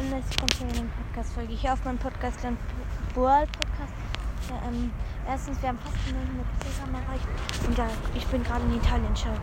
Und jetzt kommt hier eine Podcast-Folge. Hier auf meinem Podcast, dann World Podcast. Ja, ähm, erstens, wir haben fast eine Minute zusammen erreicht. Und ja, ich bin gerade in Italien. Ciao.